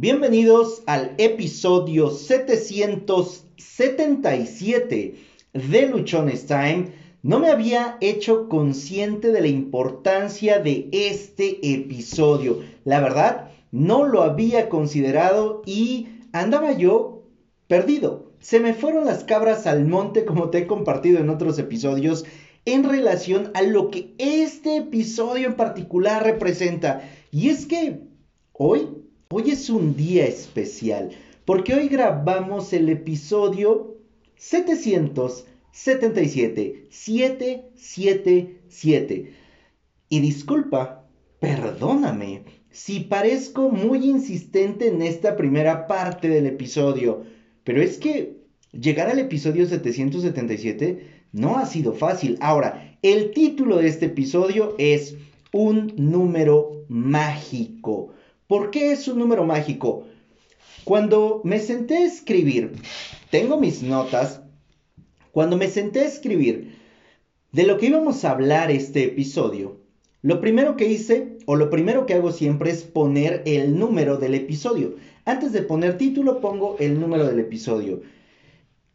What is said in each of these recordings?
Bienvenidos al episodio 777 de Luchones Time. No me había hecho consciente de la importancia de este episodio. La verdad, no lo había considerado y andaba yo perdido. Se me fueron las cabras al monte como te he compartido en otros episodios en relación a lo que este episodio en particular representa. Y es que hoy, hoy es un día especial, porque hoy grabamos el episodio 777, 777. Y disculpa, perdóname, si parezco muy insistente en esta primera parte del episodio, pero es que llegar al episodio 777 no ha sido fácil. Ahora, el título de este episodio es Un número mágico. ¿Por qué es un número mágico? Cuando me senté a escribir, tengo mis notas, cuando me senté a escribir de lo que íbamos a hablar este episodio, lo primero que hice, o lo primero que hago siempre, es poner el número del episodio. Antes de poner título, pongo el número del episodio.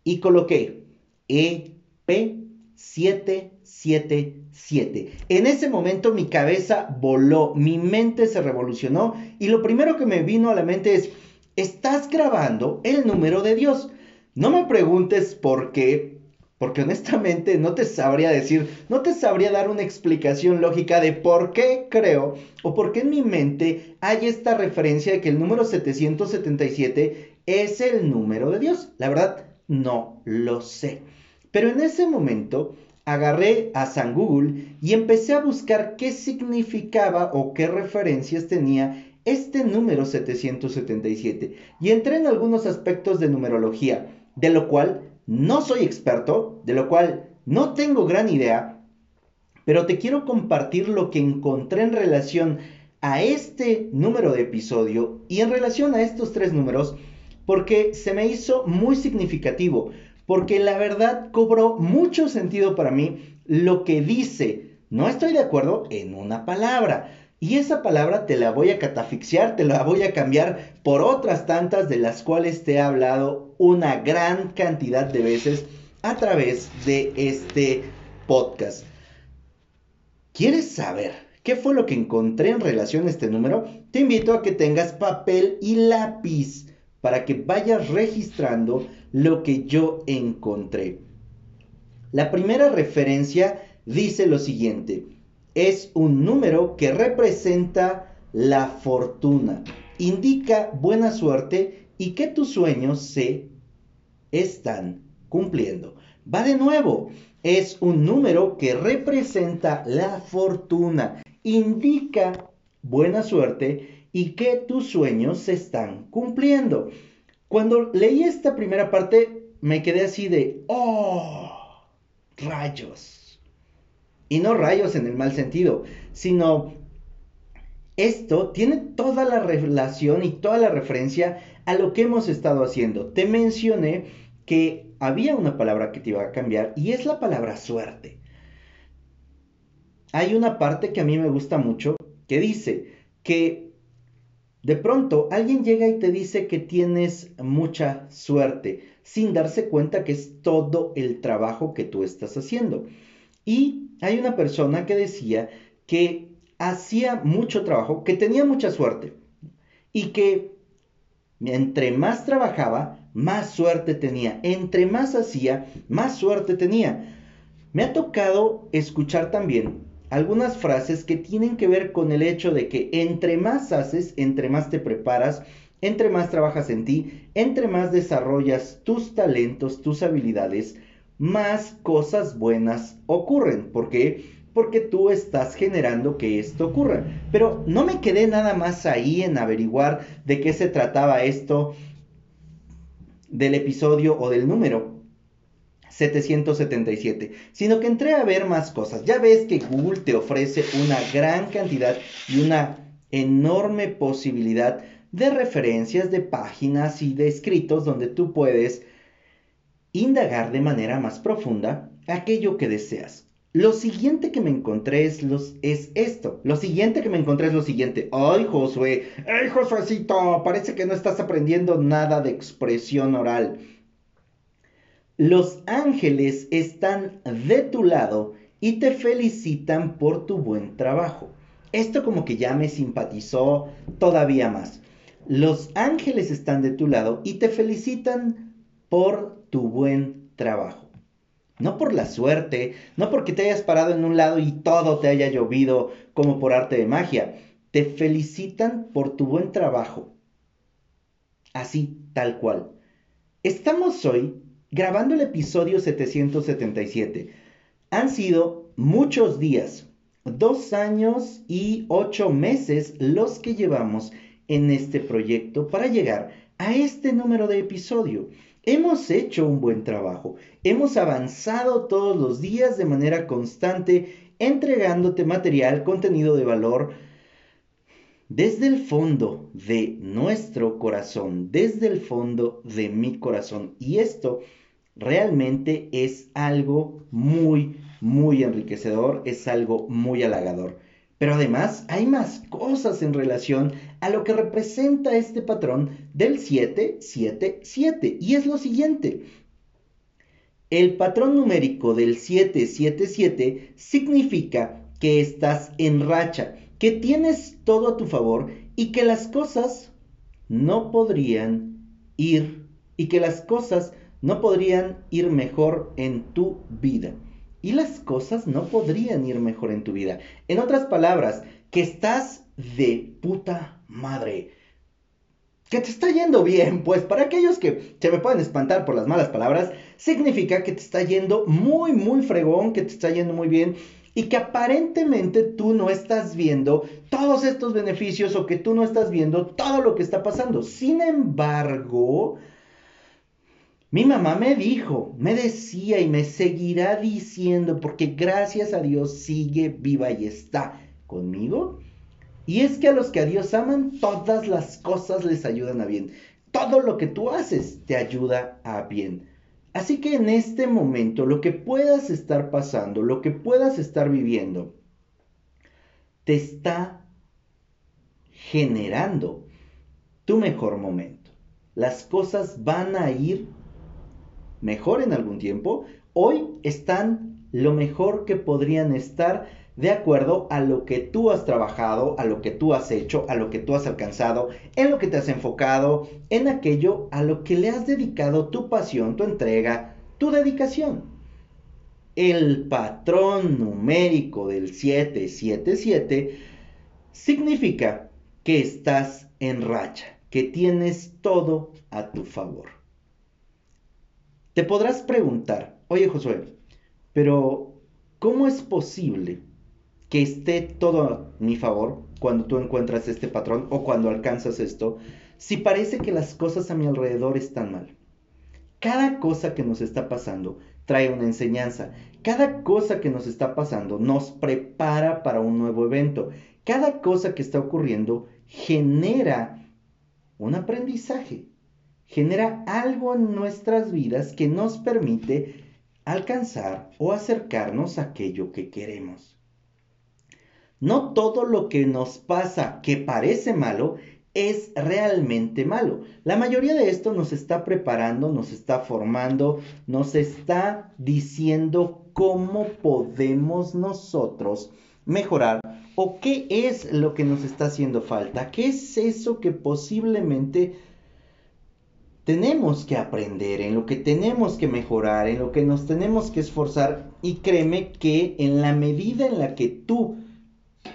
Y coloqué EP777. 2007. En ese momento mi cabeza voló, mi mente se revolucionó y lo primero que me vino a la mente es, estás grabando el número de Dios. No me preguntes por qué, porque honestamente no te sabría decir, no te sabría dar una explicación lógica de por qué creo o por qué en mi mente hay esta referencia de que el número 777 es el número de Dios. La verdad, no lo sé. Pero en ese momento agarré a San Google y empecé a buscar qué significaba o qué referencias tenía este número 777 y entré en algunos aspectos de numerología, de lo cual no soy experto, de lo cual no tengo gran idea, pero te quiero compartir lo que encontré en relación a este número de episodio y en relación a estos tres números porque se me hizo muy significativo, porque la verdad cobró mucho sentido para mí lo que dice. No estoy de acuerdo en una palabra. Y esa palabra te la voy a catafixiar, te la voy a cambiar por otras tantas de las cuales te he hablado una gran cantidad de veces a través de este podcast. ¿Quieres saber qué fue lo que encontré en relación a este número? Te invito a que tengas papel y lápiz para que vayas registrando lo que yo encontré. La primera referencia dice lo siguiente, es un número que representa la fortuna, indica buena suerte y que tus sueños se están cumpliendo. Va de nuevo, es un número que representa la fortuna, indica buena suerte y que tus sueños se están cumpliendo. Cuando leí esta primera parte, me quedé así de, oh, rayos. Y no rayos en el mal sentido, sino esto tiene toda la relación y toda la referencia a lo que hemos estado haciendo. Te mencioné que había una palabra que te iba a cambiar y es la palabra suerte. Hay una parte que a mí me gusta mucho que dice que de pronto alguien llega y te dice que tienes mucha suerte sin darse cuenta que es todo el trabajo que tú estás haciendo. Y hay una persona que decía que hacía mucho trabajo, que tenía mucha suerte y que entre más trabajaba, más suerte tenía. Entre más hacía, más suerte tenía. Me ha tocado escuchar también algunas frases que tienen que ver con el hecho de que entre más haces, entre más te preparas, entre más trabajas en ti, entre más desarrollas tus talentos, tus habilidades, más cosas buenas ocurren. ¿Por qué? Porque tú estás generando que esto ocurra. Pero no me quedé nada más ahí en averiguar de qué se trataba esto del episodio o del número. 777, sino que entré a ver más cosas. Ya ves que Google te ofrece una gran cantidad y una enorme posibilidad de referencias, de páginas y de escritos donde tú puedes indagar de manera más profunda aquello que deseas. Lo siguiente que me encontré es, es esto. Lo siguiente que me encontré es lo siguiente. Ay, Josué. Ay, Josuecito. Parece que no estás aprendiendo nada de expresión oral. Los ángeles están de tu lado y te felicitan por tu buen trabajo. Esto como que ya me simpatizó todavía más. Los ángeles están de tu lado y te felicitan por tu buen trabajo. No por la suerte, no porque te hayas parado en un lado y todo te haya llovido como por arte de magia. Te felicitan por tu buen trabajo. Así, tal cual. Estamos hoy grabando el episodio 777. Han sido muchos días, dos años y ocho meses los que llevamos en este proyecto para llegar a este número de episodio. Hemos hecho un buen trabajo, hemos avanzado todos los días de manera constante, entregándote material, contenido de valor, desde el fondo de nuestro corazón, desde el fondo de mi corazón. Y esto realmente es algo muy, muy enriquecedor, es algo muy halagador. Pero además hay más cosas en relación a lo que representa este patrón del 777. Y es lo siguiente. El patrón numérico del 777 significa que estás en racha, que tienes todo a tu favor y que las cosas no podrían ir y que las cosas no podrían ir mejor en tu vida y las cosas no podrían ir mejor en tu vida. En otras palabras, que estás de puta madre. Que te está yendo bien, pues para aquellos que se me pueden espantar por las malas palabras, significa que te está yendo muy, muy fregón, que te está yendo muy bien y que aparentemente tú no estás viendo todos estos beneficios o que tú no estás viendo todo lo que está pasando. Sin embargo, mi mamá me dijo, me decía y me seguirá diciendo, porque gracias a Dios sigue viva y está conmigo. Y es que a los que a Dios aman, todas las cosas les ayudan a bien. Todo lo que tú haces te ayuda a bien. Así que en este momento, lo que puedas estar pasando, lo que puedas estar viviendo, te está generando tu mejor momento. Las cosas van a ir mejor en algún tiempo, hoy están lo mejor que podrían estar de acuerdo a lo que tú has trabajado, a lo que tú has hecho, a lo que tú has alcanzado, en lo que te has enfocado, en aquello a lo que le has dedicado tu pasión, tu entrega, tu dedicación. El patrón numérico del 777 significa que estás en racha, que tienes todo a tu favor. Te podrás preguntar, oye Josué, pero ¿cómo es posible que esté todo a mi favor cuando tú encuentras este patrón o cuando alcanzas esto, si parece que las cosas a mi alrededor están mal? Cada cosa que nos está pasando trae una enseñanza. Cada cosa que nos está pasando nos prepara para un nuevo evento. Cada cosa que está ocurriendo genera un aprendizaje genera algo en nuestras vidas que nos permite alcanzar o acercarnos a aquello que queremos. No todo lo que nos pasa que parece malo es realmente malo. La mayoría de esto nos está preparando, nos está formando, nos está diciendo cómo podemos nosotros mejorar o qué es lo que nos está haciendo falta, qué es eso que posiblemente tenemos que aprender, en lo que tenemos que mejorar, en lo que nos tenemos que esforzar y créeme que en la medida en la que tú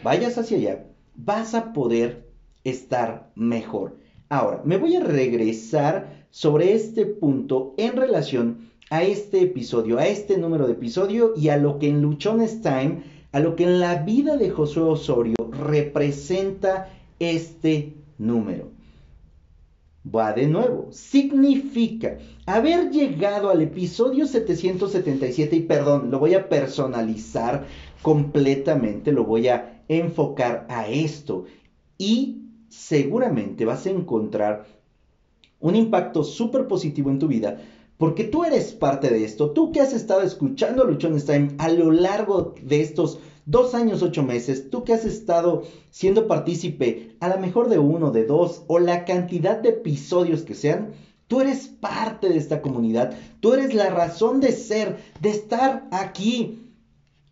vayas hacia allá, vas a poder estar mejor. Ahora, me voy a regresar sobre este punto en relación a este episodio, a este número de episodio y a lo que en Luchones Time, a lo que en la vida de Josué Osorio representa este número va de nuevo. Significa haber llegado al episodio 777 y perdón, lo voy a personalizar completamente, lo voy a enfocar a esto y seguramente vas a encontrar un impacto súper positivo en tu vida porque tú eres parte de esto. Tú que has estado escuchando Luchones Time a lo largo de estos dos años, ocho meses, tú que has estado siendo partícipe a lo mejor de uno, de dos o la cantidad de episodios que sean, tú eres parte de esta comunidad, tú eres la razón de ser, de estar aquí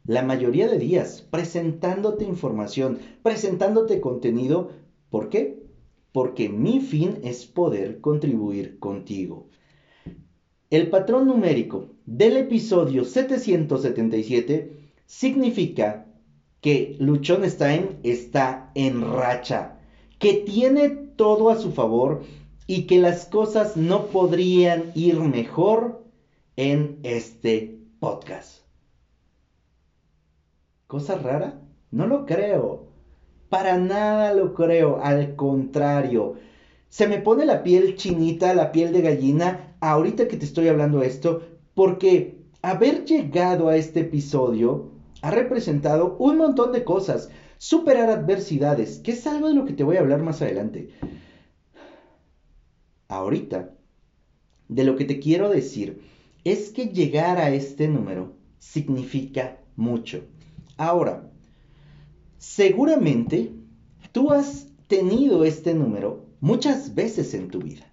la mayoría de días presentándote información, presentándote contenido. ¿Por qué? Porque mi fin es poder contribuir contigo. El patrón numérico del episodio 777 significa que Luchón está en racha, que tiene todo a su favor y que las cosas no podrían ir mejor en este podcast. ¿Cosa rara? No lo creo. Para nada lo creo. Al contrario. Se me pone la piel chinita, la piel de gallina, ahorita que te estoy hablando esto, porque haber llegado a este episodio ha representado un montón de cosas. Superar adversidades, que es algo de lo que te voy a hablar más adelante. Ahorita, de lo que te quiero decir es que llegar a este número significa mucho. Ahora, seguramente tú has tenido este número muchas veces en tu vida.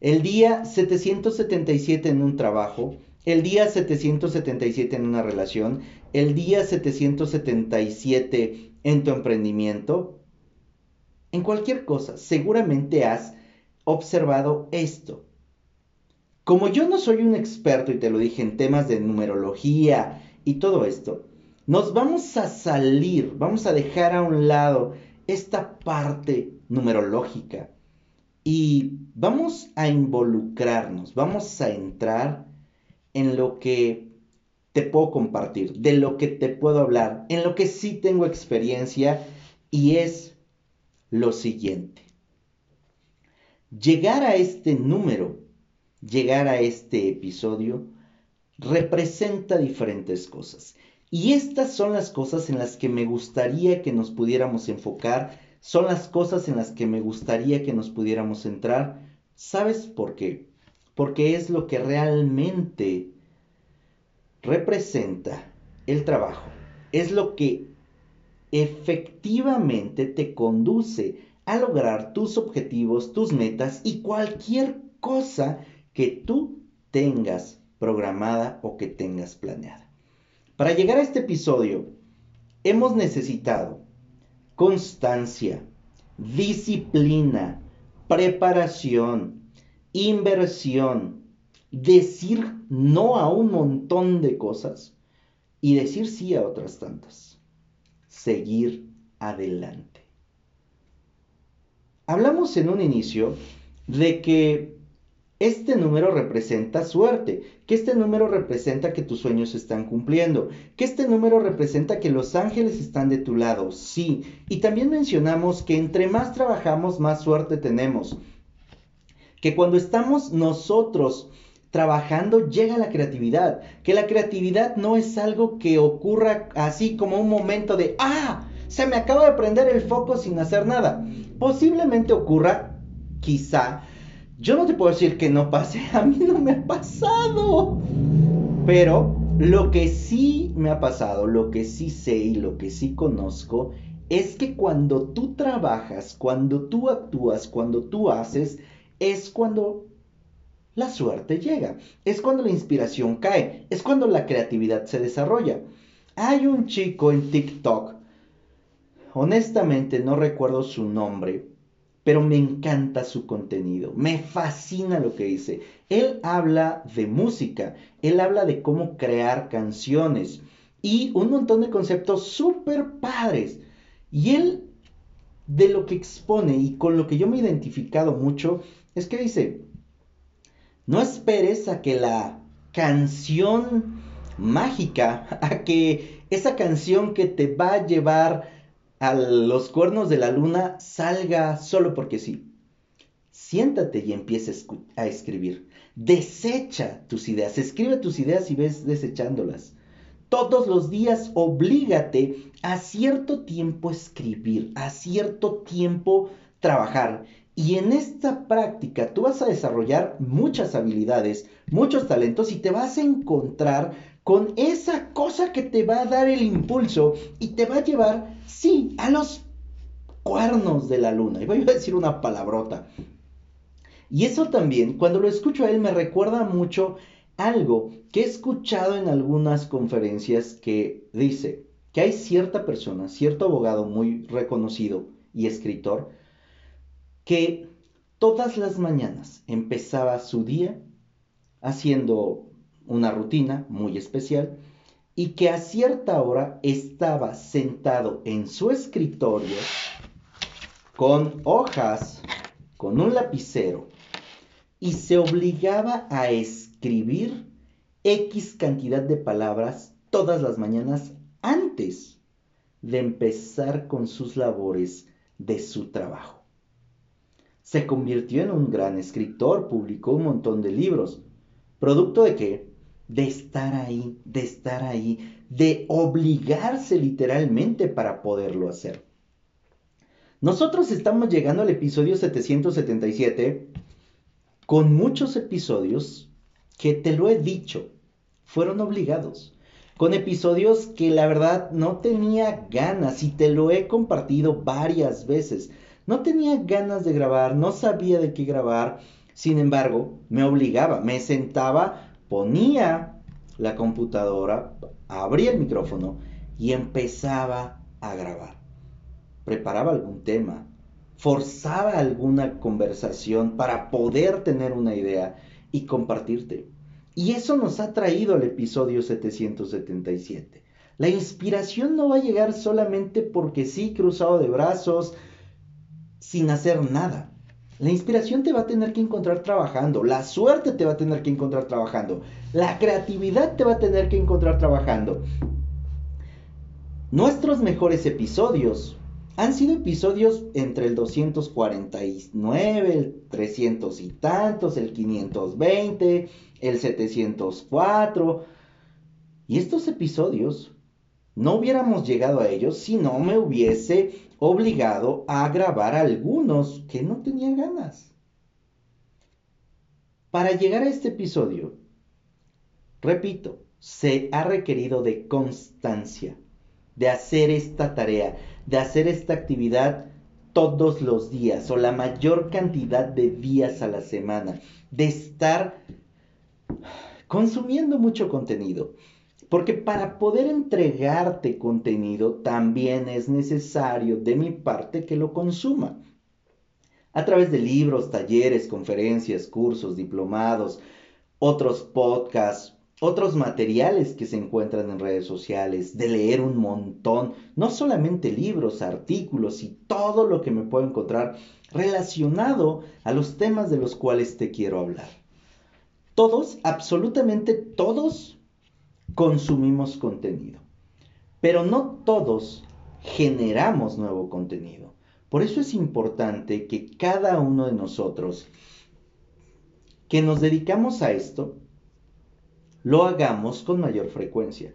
El día 777 en un trabajo, el día 777 en una relación, el día 777 en tu emprendimiento, en cualquier cosa, seguramente has observado esto. Como yo no soy un experto y te lo dije en temas de numerología y todo esto, nos vamos a salir, vamos a dejar a un lado esta parte numerológica y vamos a involucrarnos, vamos a entrar en lo que te puedo compartir, de lo que te puedo hablar, en lo que sí tengo experiencia y es lo siguiente. Llegar a este número, llegar a este episodio, representa diferentes cosas. Y estas son las cosas en las que me gustaría que nos pudiéramos enfocar, son las cosas en las que me gustaría que nos pudiéramos centrar. ¿Sabes por qué? Porque es lo que realmente representa el trabajo, es lo que efectivamente te conduce a lograr tus objetivos, tus metas y cualquier cosa que tú tengas programada o que tengas planeada. Para llegar a este episodio, hemos necesitado constancia, disciplina, preparación, inversión, decir no a un montón de cosas y decir sí a otras tantas. Seguir adelante. Hablamos en un inicio de que este número representa suerte, que este número representa que tus sueños se están cumpliendo, que este número representa que los ángeles están de tu lado, sí. Y también mencionamos que entre más trabajamos, más suerte tenemos que cuando estamos nosotros trabajando llega la creatividad, que la creatividad no es algo que ocurra así como un momento de, ah, se me acaba de prender el foco sin hacer nada. Posiblemente ocurra, quizá, yo no te puedo decir que no pase, a mí no me ha pasado, pero lo que sí me ha pasado, lo que sí sé y lo que sí conozco, es que cuando tú trabajas, cuando tú actúas, cuando tú haces, es cuando la suerte llega, es cuando la inspiración cae, es cuando la creatividad se desarrolla. Hay un chico en TikTok, honestamente no recuerdo su nombre, pero me encanta su contenido, me fascina lo que dice. Él habla de música, él habla de cómo crear canciones y un montón de conceptos súper padres. Y él, de lo que expone y con lo que yo me he identificado mucho, es que dice, no esperes a que la canción mágica, a que esa canción que te va a llevar a los cuernos de la luna salga solo porque sí. Siéntate y empieza a escribir. Desecha tus ideas. Escribe tus ideas y ves desechándolas. Todos los días oblígate a cierto tiempo escribir, a cierto tiempo trabajar Y en esta práctica tú vas a desarrollar muchas habilidades, muchos talentos y te vas a encontrar con esa cosa que te va a dar el impulso y te va a llevar, sí, a los cuernos de la luna. Y voy a decir una palabrota. Y eso también, cuando lo escucho a él, me recuerda mucho algo que he escuchado en algunas conferencias que dice que hay cierta persona, cierto abogado muy reconocido y escritor, que todas las mañanas empezaba su día haciendo una rutina muy especial y que a cierta hora estaba sentado en su escritorio con hojas, con un lapicero y se obligaba a escribir X cantidad de palabras todas las mañanas antes de empezar con sus labores de su trabajo. Se convirtió en un gran escritor, publicó un montón de libros. ¿Producto de qué? De estar ahí, de estar ahí, de obligarse literalmente para poderlo hacer. Nosotros estamos llegando al episodio 777 con muchos episodios que te lo he dicho, fueron obligados. Con episodios que la verdad no tenía ganas y te lo he compartido varias veces. No tenía ganas de grabar, no sabía de qué grabar. Sin embargo, me obligaba, me sentaba, ponía la computadora, abría el micrófono y empezaba a grabar. Preparaba algún tema, forzaba alguna conversación para poder tener una idea y compartirte. Y eso nos ha traído al episodio 777. La inspiración no va a llegar solamente porque sí, cruzado de brazos, sin hacer nada. La inspiración te va a tener que encontrar trabajando, la suerte te va a tener que encontrar trabajando, la creatividad te va a tener que encontrar trabajando. Nuestros mejores episodios han sido episodios entre el 249, el 300 y tantos, el 520, el 704. Y estos episodios no hubiéramos llegado a ellos si no me hubiese obligado a grabar algunos que no tenía ganas. Para llegar a este episodio, repito, se ha requerido de constancia, de hacer esta tarea, de hacer esta actividad todos los días o la mayor cantidad de días a la semana, de estar consumiendo mucho contenido. Porque para poder entregarte contenido también es necesario de mi parte que lo consuma. A través de libros, talleres, conferencias, cursos, diplomados, otros podcasts, otros materiales que se encuentran en redes sociales, de leer un montón, no solamente libros, artículos y todo lo que me puedo encontrar relacionado a los temas de los cuales te quiero hablar. Todos, absolutamente todos, consumimos contenido, pero no todos generamos nuevo contenido. Por eso es importante que cada uno de nosotros que nos dedicamos a esto, lo hagamos con mayor frecuencia.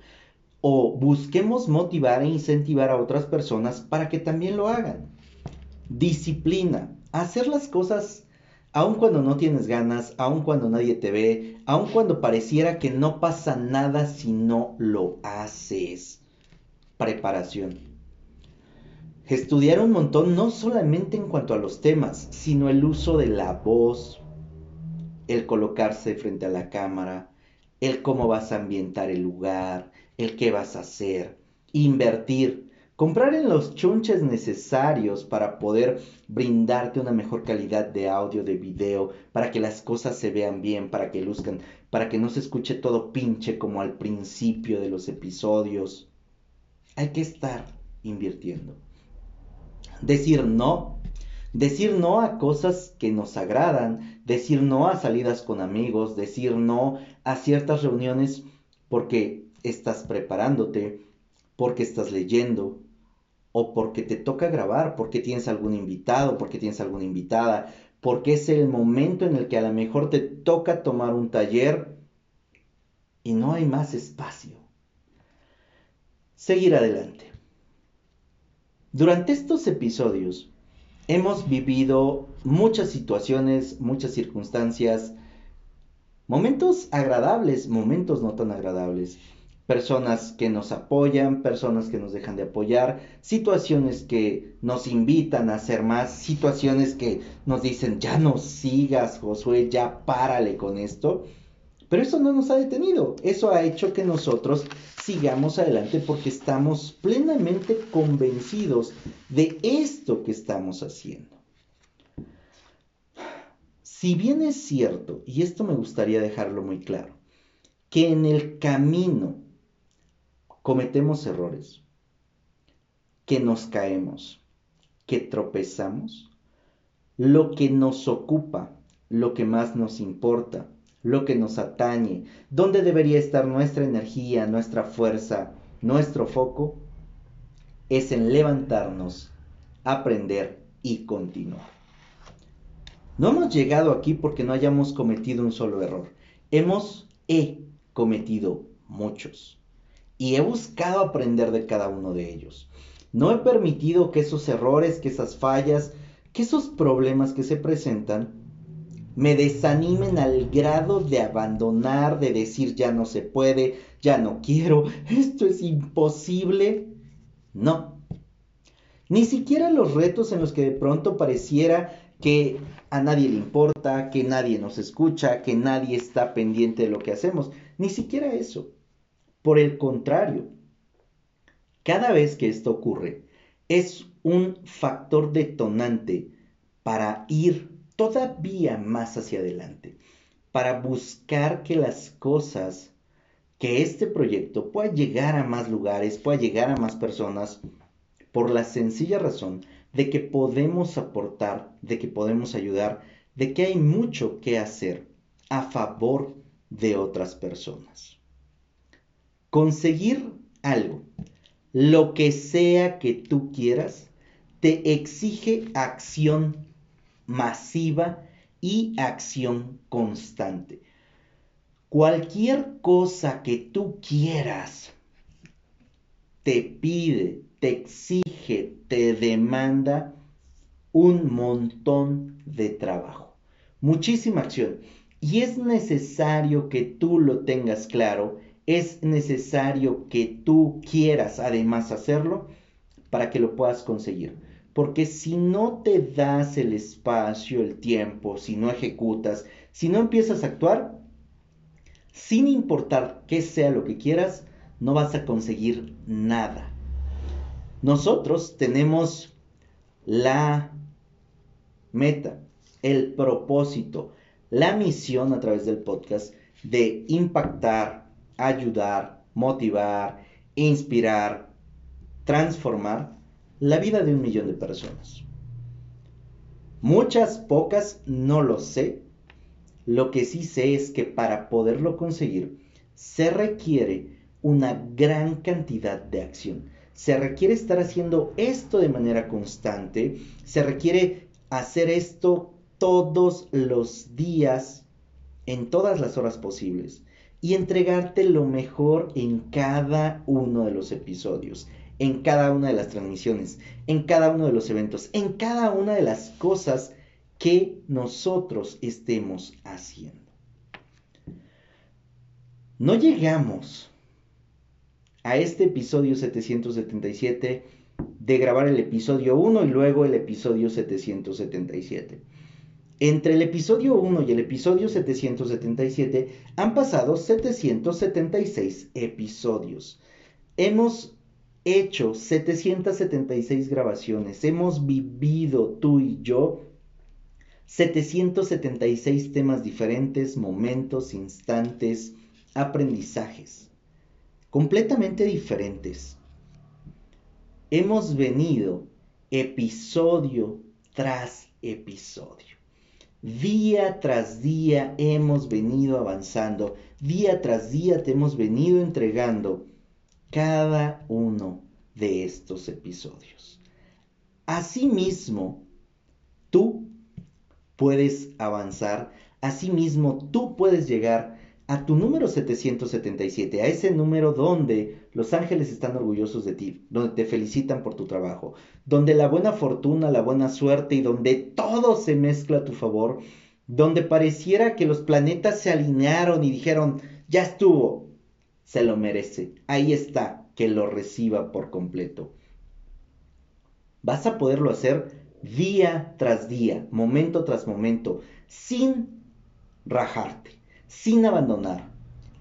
O busquemos motivar e incentivar a otras personas para que también lo hagan. Disciplina. Hacer las cosas aun cuando no tienes ganas, aun cuando nadie te ve, aun cuando pareciera que no pasa nada si no lo haces. Preparación. Estudiar un montón no solamente en cuanto a los temas, sino el uso de la voz, el colocarse frente a la cámara, el cómo vas a ambientar el lugar, el qué vas a hacer, invertir, comprar en los chunches necesarios para poder brindarte una mejor calidad de audio, de video, para que las cosas se vean bien, para que luzcan, para que no se escuche todo pinche como al principio de los episodios. Hay que estar invirtiendo. Decir no Decir no a cosas que nos agradan, decir no a salidas con amigos, decir no a ciertas reuniones porque estás preparándote, porque estás leyendo o porque te toca grabar, porque tienes algún invitado, porque tienes alguna invitada, porque es el momento en el que a lo mejor te toca tomar un taller y no hay más espacio. Seguir adelante. Durante estos episodios hemos vivido muchas situaciones, muchas circunstancias, momentos agradables, momentos no tan agradables, personas que nos apoyan, personas que nos dejan de apoyar, situaciones que nos invitan a hacer más, situaciones que nos dicen, ya no sigas, Josué, ya párale con esto. Pero eso no nos ha detenido, eso ha hecho que nosotros sigamos adelante porque estamos plenamente convencidos de esto que estamos haciendo. Si bien es cierto, y esto me gustaría dejarlo muy claro, que en el camino cometemos errores, que nos caemos, que tropezamos, lo que nos ocupa, lo que más nos importa, lo que nos atañe, dónde debería estar nuestra energía, nuestra fuerza, nuestro foco, es en levantarnos, aprender y continuar. No hemos llegado aquí porque no hayamos cometido un solo error. Hemos, he cometido muchos. Y he buscado aprender de cada uno de ellos. No he permitido que esos errores, que esas fallas, que esos problemas que se presentan me desanimen al grado de abandonar, de decir ya no se puede, ya no quiero, esto es imposible. No. Ni siquiera los retos en los que de pronto pareciera que a nadie le importa, que nadie nos escucha, que nadie está pendiente de lo que hacemos. Ni siquiera eso. Por el contrario, cada vez que esto ocurre, es un factor detonante para ir todavía más hacia adelante, para buscar que las cosas, que este proyecto pueda llegar a más lugares, pueda llegar a más personas, por la sencilla razón de que podemos aportar, de que podemos ayudar, de que hay mucho que hacer a favor de otras personas. Conseguir algo, lo que sea que tú quieras, te exige acción masiva y acción constante. Cualquier cosa que tú quieras te pide, te exige, te demanda un montón de trabajo, muchísima acción. Y es necesario que tú lo tengas claro, es necesario que tú quieras además hacerlo para que lo puedas conseguir. Porque si no te das el espacio, el tiempo, si no ejecutas, si no empiezas a actuar, sin importar qué sea lo que quieras, no vas a conseguir nada. Nosotros tenemos la meta, el propósito, la misión a través del podcast de impactar, ayudar, motivar, inspirar, transformar la vida de un millón de personas. Muchas, pocas, no lo sé. Lo que sí sé es que para poderlo conseguir se requiere una gran cantidad de acción. Se requiere estar haciendo esto de manera constante. Se requiere hacer esto todos los días, en todas las horas posibles. Y entregarte lo mejor en cada uno de los episodios en cada una de las transmisiones, en cada uno de los eventos, en cada una de las cosas que nosotros estemos haciendo. No llegamos a este episodio 777 de grabar el episodio 1 y luego el episodio 777. Entre el episodio 1 y el episodio 777 han pasado 776 episodios. Hemos hecho 776 grabaciones, hemos vivido tú y yo 776 temas diferentes, momentos, instantes, aprendizajes, completamente diferentes. Hemos venido episodio tras episodio. Día tras día hemos venido avanzando, día tras día te hemos venido entregando cada uno de estos episodios. Asimismo, tú puedes avanzar, asimismo tú puedes llegar a tu número 777, a ese número donde los ángeles están orgullosos de ti, donde te felicitan por tu trabajo, donde la buena fortuna, la buena suerte y donde todo se mezcla a tu favor, donde pareciera que los planetas se alinearon y dijeron, ya estuvo, se lo merece, ahí está, que lo reciba por completo. Vas a poderlo hacer día tras día, momento tras momento, sin rajarte sin abandonar,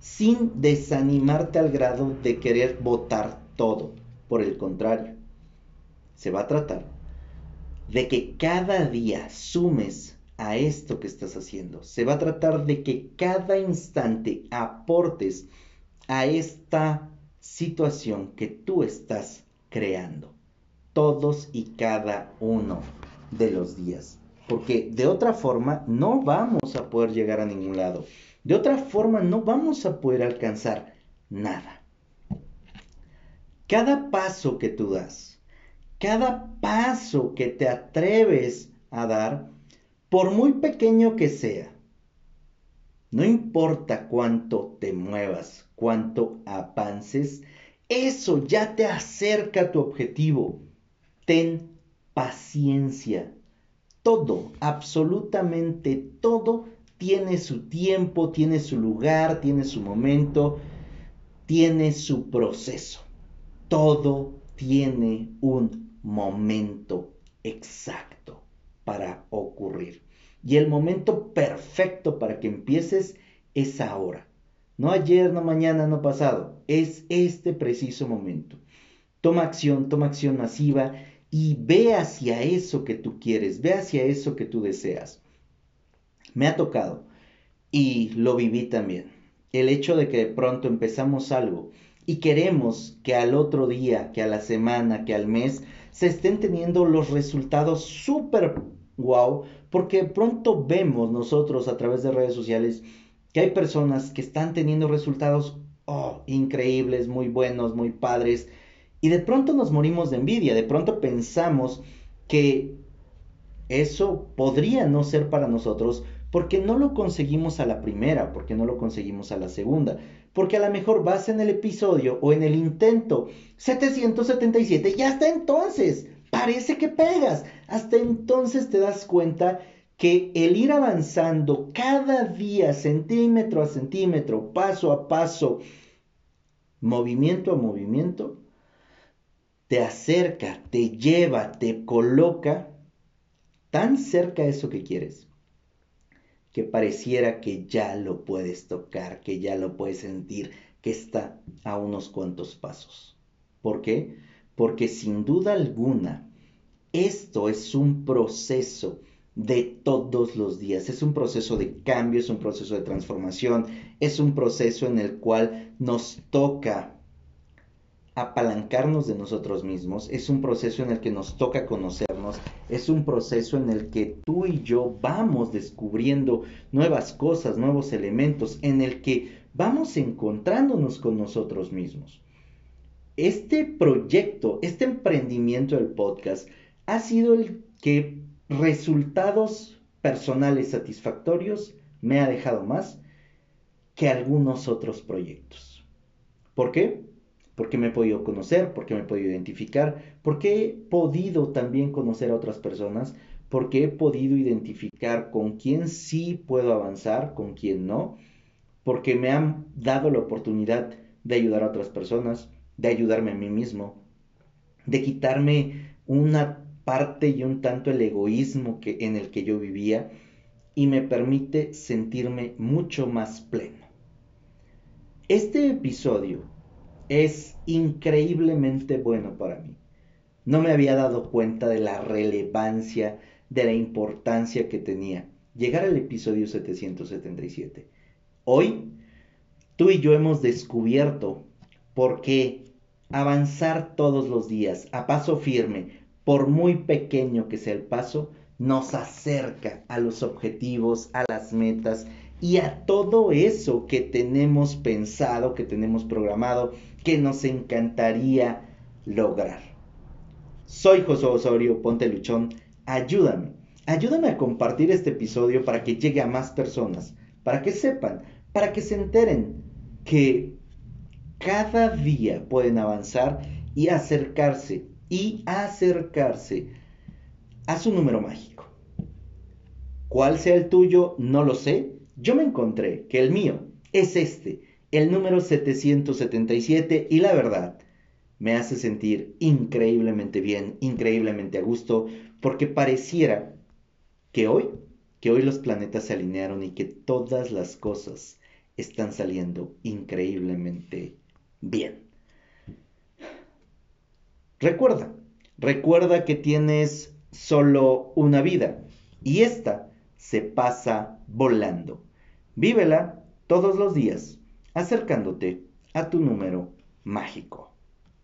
sin desanimarte al grado de querer votar todo. Por el contrario, se va a tratar de que cada día sumes a esto que estás haciendo. Se va a tratar de que cada instante aportes a esta situación que tú estás creando. Todos y cada uno de los días. Porque de otra forma no vamos a poder llegar a ningún lado. De otra forma no vamos a poder alcanzar nada. Cada paso que tú das, cada paso que te atreves a dar, por muy pequeño que sea, no importa cuánto te muevas, cuánto avances, eso ya te acerca a tu objetivo. Ten paciencia. Todo, absolutamente todo tiene su tiempo, tiene su lugar, tiene su momento, tiene su proceso. Todo tiene un momento exacto para ocurrir. Y el momento perfecto para que empieces es ahora. No ayer, no mañana, no pasado. Es este preciso momento. Toma acción, toma acción masiva y ve hacia eso que tú quieres, ve hacia eso que tú deseas. Me ha tocado y lo viví también. El hecho de que de pronto empezamos algo y queremos que al otro día, que a la semana, que al mes, se estén teniendo los resultados súper wow, porque de pronto vemos nosotros a través de redes sociales que hay personas que están teniendo resultados oh, increíbles, muy buenos, muy padres, y de pronto nos morimos de envidia, de pronto pensamos que eso podría no ser para nosotros porque no lo conseguimos a la primera, porque no lo conseguimos a la segunda, porque a lo mejor vas en el episodio o en el intento 777 y hasta entonces parece que pegas, hasta entonces te das cuenta que el ir avanzando cada día, centímetro a centímetro, paso a paso, movimiento a movimiento, te acerca, te lleva, te coloca tan cerca de eso que quieres que pareciera que ya lo puedes tocar, que ya lo puedes sentir, que está a unos cuantos pasos. ¿Por qué? Porque sin duda alguna, esto es un proceso de todos los días, es un proceso de cambio, es un proceso de transformación, es un proceso en el cual nos toca apalancarnos de nosotros mismos, es un proceso en el que nos toca es un proceso en el que tú y yo vamos descubriendo nuevas cosas, nuevos elementos, en el que vamos encontrándonos con nosotros mismos. Este proyecto, este emprendimiento del podcast ha sido el que resultados personales satisfactorios me ha dejado más que algunos otros proyectos. ¿Por qué? Porque me he podido conocer, porque me he podido identificar, porque he podido también conocer a otras personas, porque he podido identificar con quién sí puedo avanzar, con quién no, porque me han dado la oportunidad de ayudar a otras personas, de ayudarme a mí mismo, de quitarme una parte y un tanto el egoísmo que, en el que yo vivía y me permite sentirme mucho más pleno. Este episodio es increíblemente bueno para mí. No me había dado cuenta de la relevancia, de la importancia que tenía llegar al episodio 777. Hoy, tú y yo hemos descubierto por qué avanzar todos los días a paso firme, por muy pequeño que sea el paso, nos acerca a los objetivos, a las metas y a todo eso que tenemos pensado, que tenemos programado, que nos encantaría lograr. Soy José Osorio, ponte luchón, ayúdame, ayúdame a compartir este episodio para que llegue a más personas, para que sepan, para que se enteren que cada día pueden avanzar y acercarse y acercarse a su número mágico. ¿Cuál sea el tuyo? No lo sé. Yo me encontré que el mío es este, el número 777 y la verdad me hace sentir increíblemente bien, increíblemente a gusto, porque pareciera que hoy, que hoy los planetas se alinearon y que todas las cosas están saliendo increíblemente bien. Recuerda, recuerda que tienes solo una vida y esta se pasa volando. Vívela todos los días acercándote a tu número mágico.